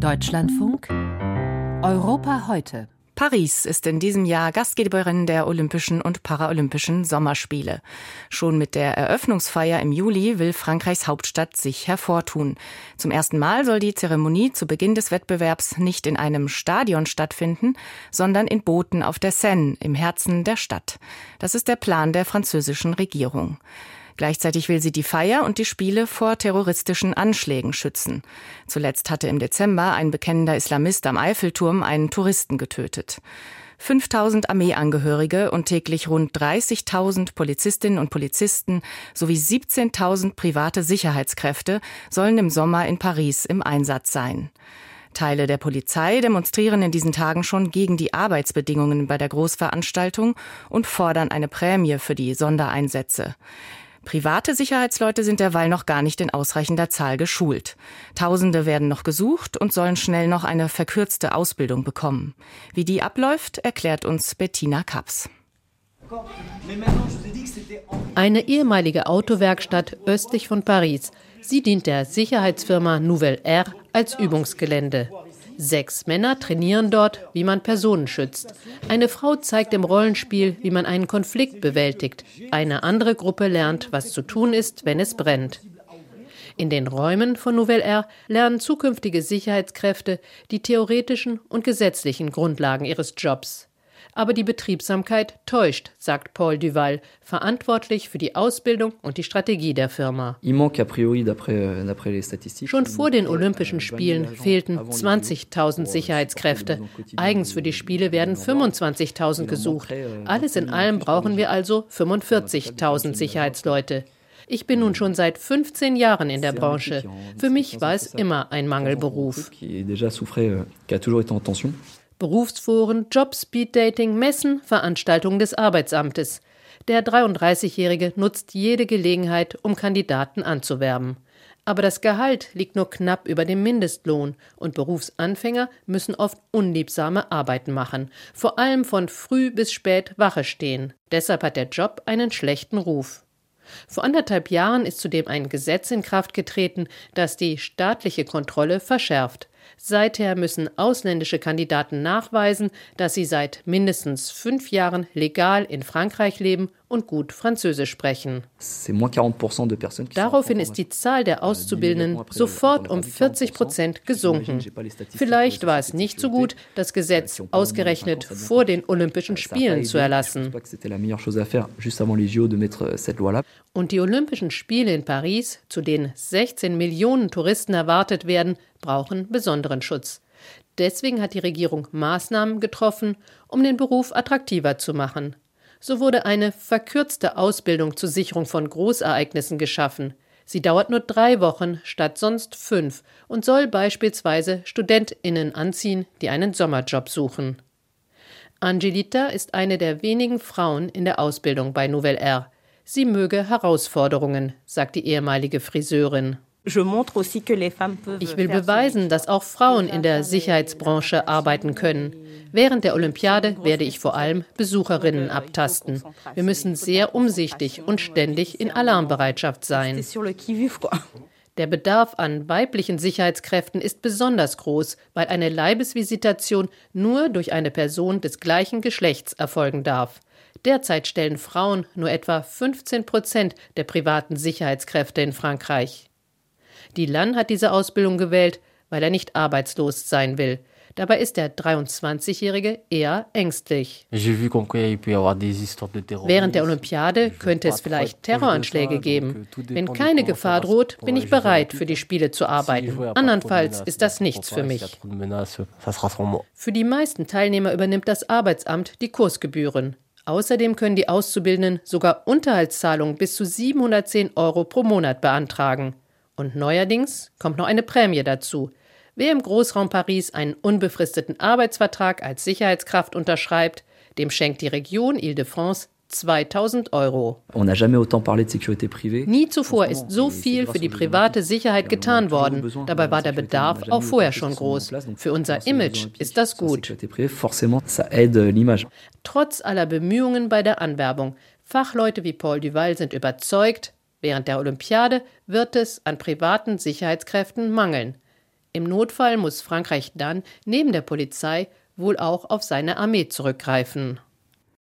Deutschlandfunk Europa heute. Paris ist in diesem Jahr Gastgeberin der Olympischen und Paralympischen Sommerspiele. Schon mit der Eröffnungsfeier im Juli will Frankreichs Hauptstadt sich hervortun. Zum ersten Mal soll die Zeremonie zu Beginn des Wettbewerbs nicht in einem Stadion stattfinden, sondern in Booten auf der Seine im Herzen der Stadt. Das ist der Plan der französischen Regierung. Gleichzeitig will sie die Feier und die Spiele vor terroristischen Anschlägen schützen. Zuletzt hatte im Dezember ein bekennender Islamist am Eiffelturm einen Touristen getötet. 5000 Armeeangehörige und täglich rund 30.000 Polizistinnen und Polizisten sowie 17.000 private Sicherheitskräfte sollen im Sommer in Paris im Einsatz sein. Teile der Polizei demonstrieren in diesen Tagen schon gegen die Arbeitsbedingungen bei der Großveranstaltung und fordern eine Prämie für die Sondereinsätze. Private Sicherheitsleute sind derweil noch gar nicht in ausreichender Zahl geschult. Tausende werden noch gesucht und sollen schnell noch eine verkürzte Ausbildung bekommen. Wie die abläuft, erklärt uns Bettina Kaps. Eine ehemalige Autowerkstatt östlich von Paris. Sie dient der Sicherheitsfirma Nouvelle Air als Übungsgelände. Sechs Männer trainieren dort, wie man Personen schützt. Eine Frau zeigt im Rollenspiel, wie man einen Konflikt bewältigt. Eine andere Gruppe lernt, was zu tun ist, wenn es brennt. In den Räumen von Nouvelle Air lernen zukünftige Sicherheitskräfte die theoretischen und gesetzlichen Grundlagen ihres Jobs. Aber die Betriebsamkeit täuscht, sagt Paul Duval, verantwortlich für die Ausbildung und die Strategie der Firma. Euh, Schon vor den Olympischen Spielen fehlten 20.000 Sicherheitskräfte. Eigens für die Spiele werden 25.000 gesucht. Euh, Alles in allem brauchen wir also 45.000 Sicherheitsleute. Ich bin nun schon seit 15 Jahren in der Branche. Für mich war es immer ein Mangelberuf. Berufsforen, Jobspeed-Dating, Messen, Veranstaltungen des Arbeitsamtes. Der 33-Jährige nutzt jede Gelegenheit, um Kandidaten anzuwerben. Aber das Gehalt liegt nur knapp über dem Mindestlohn und Berufsanfänger müssen oft unliebsame Arbeiten machen, vor allem von früh bis spät Wache stehen. Deshalb hat der Job einen schlechten Ruf. Vor anderthalb Jahren ist zudem ein Gesetz in Kraft getreten, das die staatliche Kontrolle verschärft. Seither müssen ausländische Kandidaten nachweisen, dass sie seit mindestens fünf Jahren legal in Frankreich leben und gut Französisch sprechen. Daraufhin ist die Zahl der Auszubildenden sofort um 40 Prozent gesunken. Vielleicht war es nicht so gut, das Gesetz ausgerechnet vor den Olympischen Spielen zu erlassen. Und die Olympischen Spiele in Paris, zu denen 16 Millionen Touristen erwartet werden, brauchen besonderen Schutz. Deswegen hat die Regierung Maßnahmen getroffen, um den Beruf attraktiver zu machen. So wurde eine verkürzte Ausbildung zur Sicherung von Großereignissen geschaffen. Sie dauert nur drei Wochen statt sonst fünf und soll beispielsweise StudentInnen anziehen, die einen Sommerjob suchen. Angelita ist eine der wenigen Frauen in der Ausbildung bei Nouvelle R. Sie möge Herausforderungen, sagt die ehemalige Friseurin. Ich will beweisen, dass auch Frauen in der Sicherheitsbranche arbeiten können. Während der Olympiade werde ich vor allem Besucherinnen abtasten. Wir müssen sehr umsichtig und ständig in Alarmbereitschaft sein. Der Bedarf an weiblichen Sicherheitskräften ist besonders groß, weil eine Leibesvisitation nur durch eine Person des gleichen Geschlechts erfolgen darf. Derzeit stellen Frauen nur etwa 15 Prozent der privaten Sicherheitskräfte in Frankreich. Dylan hat diese Ausbildung gewählt, weil er nicht arbeitslos sein will. Dabei ist der 23-Jährige eher ängstlich. Während der Olympiade könnte es vielleicht Terroranschläge geben. Wenn keine Gefahr droht, bin ich bereit, für die Spiele zu arbeiten. Andernfalls ist das nichts für mich. Für die meisten Teilnehmer übernimmt das Arbeitsamt die Kursgebühren. Außerdem können die Auszubildenden sogar Unterhaltszahlungen bis zu 710 Euro pro Monat beantragen. Und neuerdings kommt noch eine Prämie dazu. Wer im Großraum Paris einen unbefristeten Arbeitsvertrag als Sicherheitskraft unterschreibt, dem schenkt die Region Ile-de-France 2000 Euro. Nie zuvor ist so viel für die private Sicherheit getan worden. Dabei war der Bedarf auch vorher schon groß. Für unser Image ist das gut. Trotz aller Bemühungen bei der Anwerbung. Fachleute wie Paul Duval sind überzeugt, Während der Olympiade wird es an privaten Sicherheitskräften mangeln. Im Notfall muss Frankreich dann neben der Polizei wohl auch auf seine Armee zurückgreifen.